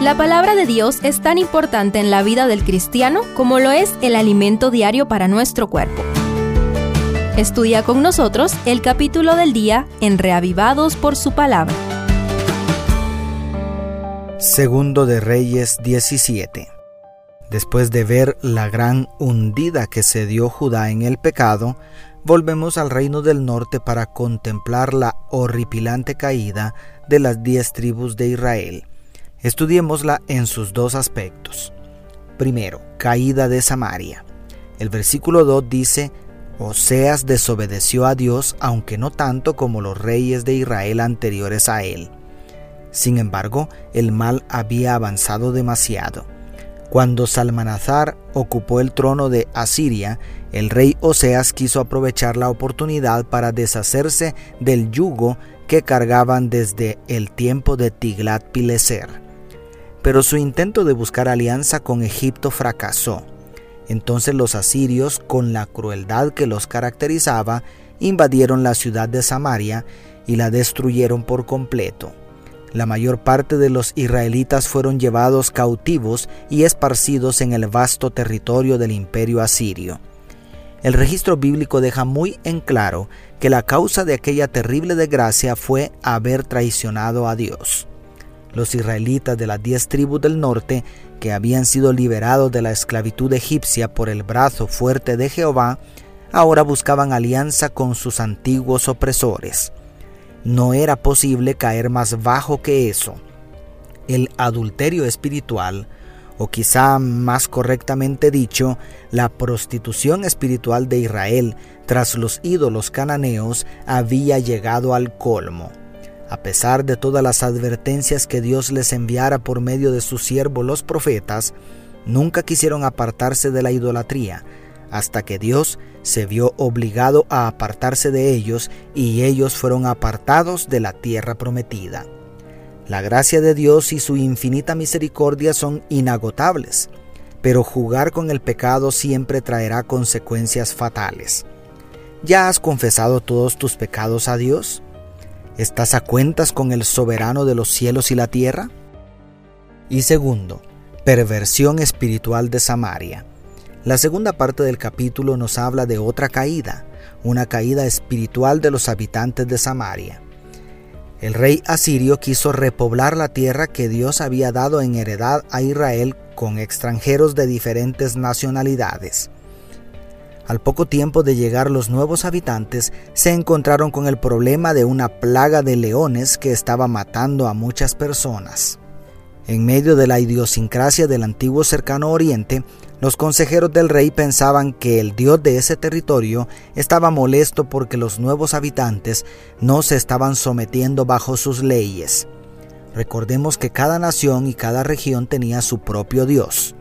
La palabra de Dios es tan importante en la vida del cristiano como lo es el alimento diario para nuestro cuerpo. Estudia con nosotros el capítulo del día en Reavivados por su palabra. Segundo de Reyes 17. Después de ver la gran hundida que se dio Judá en el pecado, volvemos al reino del norte para contemplar la horripilante caída de las diez tribus de Israel. Estudiémosla en sus dos aspectos. Primero, caída de Samaria. El versículo 2 dice, Oseas desobedeció a Dios, aunque no tanto como los reyes de Israel anteriores a él. Sin embargo, el mal había avanzado demasiado. Cuando Salmanazar ocupó el trono de Asiria, el rey Oseas quiso aprovechar la oportunidad para deshacerse del yugo que cargaban desde el tiempo de Tiglat-Pileser pero su intento de buscar alianza con Egipto fracasó. Entonces los asirios, con la crueldad que los caracterizaba, invadieron la ciudad de Samaria y la destruyeron por completo. La mayor parte de los israelitas fueron llevados cautivos y esparcidos en el vasto territorio del imperio asirio. El registro bíblico deja muy en claro que la causa de aquella terrible desgracia fue haber traicionado a Dios. Los israelitas de las diez tribus del norte, que habían sido liberados de la esclavitud egipcia por el brazo fuerte de Jehová, ahora buscaban alianza con sus antiguos opresores. No era posible caer más bajo que eso. El adulterio espiritual, o quizá más correctamente dicho, la prostitución espiritual de Israel tras los ídolos cananeos había llegado al colmo. A pesar de todas las advertencias que Dios les enviara por medio de sus siervos los profetas, nunca quisieron apartarse de la idolatría, hasta que Dios se vio obligado a apartarse de ellos y ellos fueron apartados de la tierra prometida. La gracia de Dios y su infinita misericordia son inagotables, pero jugar con el pecado siempre traerá consecuencias fatales. ¿Ya has confesado todos tus pecados a Dios? ¿Estás a cuentas con el soberano de los cielos y la tierra? Y segundo, perversión espiritual de Samaria. La segunda parte del capítulo nos habla de otra caída, una caída espiritual de los habitantes de Samaria. El rey asirio quiso repoblar la tierra que Dios había dado en heredad a Israel con extranjeros de diferentes nacionalidades. Al poco tiempo de llegar los nuevos habitantes, se encontraron con el problema de una plaga de leones que estaba matando a muchas personas. En medio de la idiosincrasia del antiguo cercano oriente, los consejeros del rey pensaban que el dios de ese territorio estaba molesto porque los nuevos habitantes no se estaban sometiendo bajo sus leyes. Recordemos que cada nación y cada región tenía su propio dios.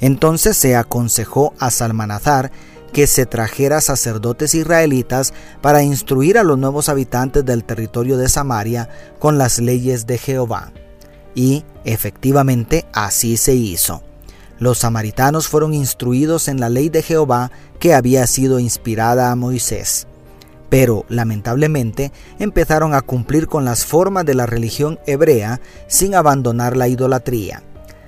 Entonces se aconsejó a Salmanazar que se trajera sacerdotes israelitas para instruir a los nuevos habitantes del territorio de Samaria con las leyes de Jehová. Y efectivamente así se hizo. Los samaritanos fueron instruidos en la ley de Jehová que había sido inspirada a Moisés. Pero, lamentablemente, empezaron a cumplir con las formas de la religión hebrea sin abandonar la idolatría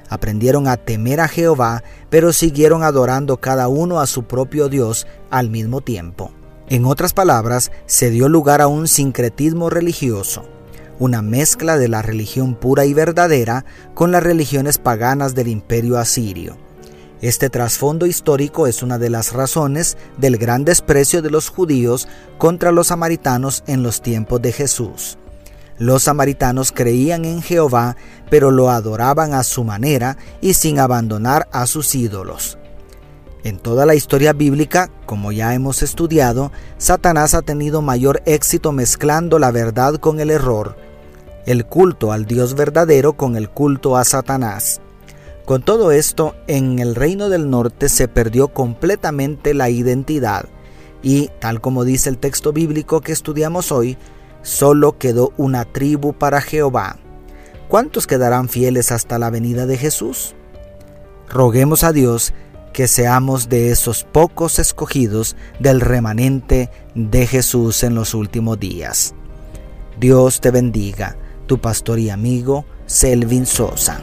aprendieron a temer a Jehová, pero siguieron adorando cada uno a su propio Dios al mismo tiempo. En otras palabras, se dio lugar a un sincretismo religioso, una mezcla de la religión pura y verdadera con las religiones paganas del imperio asirio. Este trasfondo histórico es una de las razones del gran desprecio de los judíos contra los samaritanos en los tiempos de Jesús. Los samaritanos creían en Jehová, pero lo adoraban a su manera y sin abandonar a sus ídolos. En toda la historia bíblica, como ya hemos estudiado, Satanás ha tenido mayor éxito mezclando la verdad con el error, el culto al Dios verdadero con el culto a Satanás. Con todo esto, en el reino del norte se perdió completamente la identidad y, tal como dice el texto bíblico que estudiamos hoy, solo quedó una tribu para Jehová. ¿Cuántos quedarán fieles hasta la venida de Jesús? Roguemos a Dios que seamos de esos pocos escogidos del remanente de Jesús en los últimos días. Dios te bendiga, tu pastor y amigo Selvin Sosa.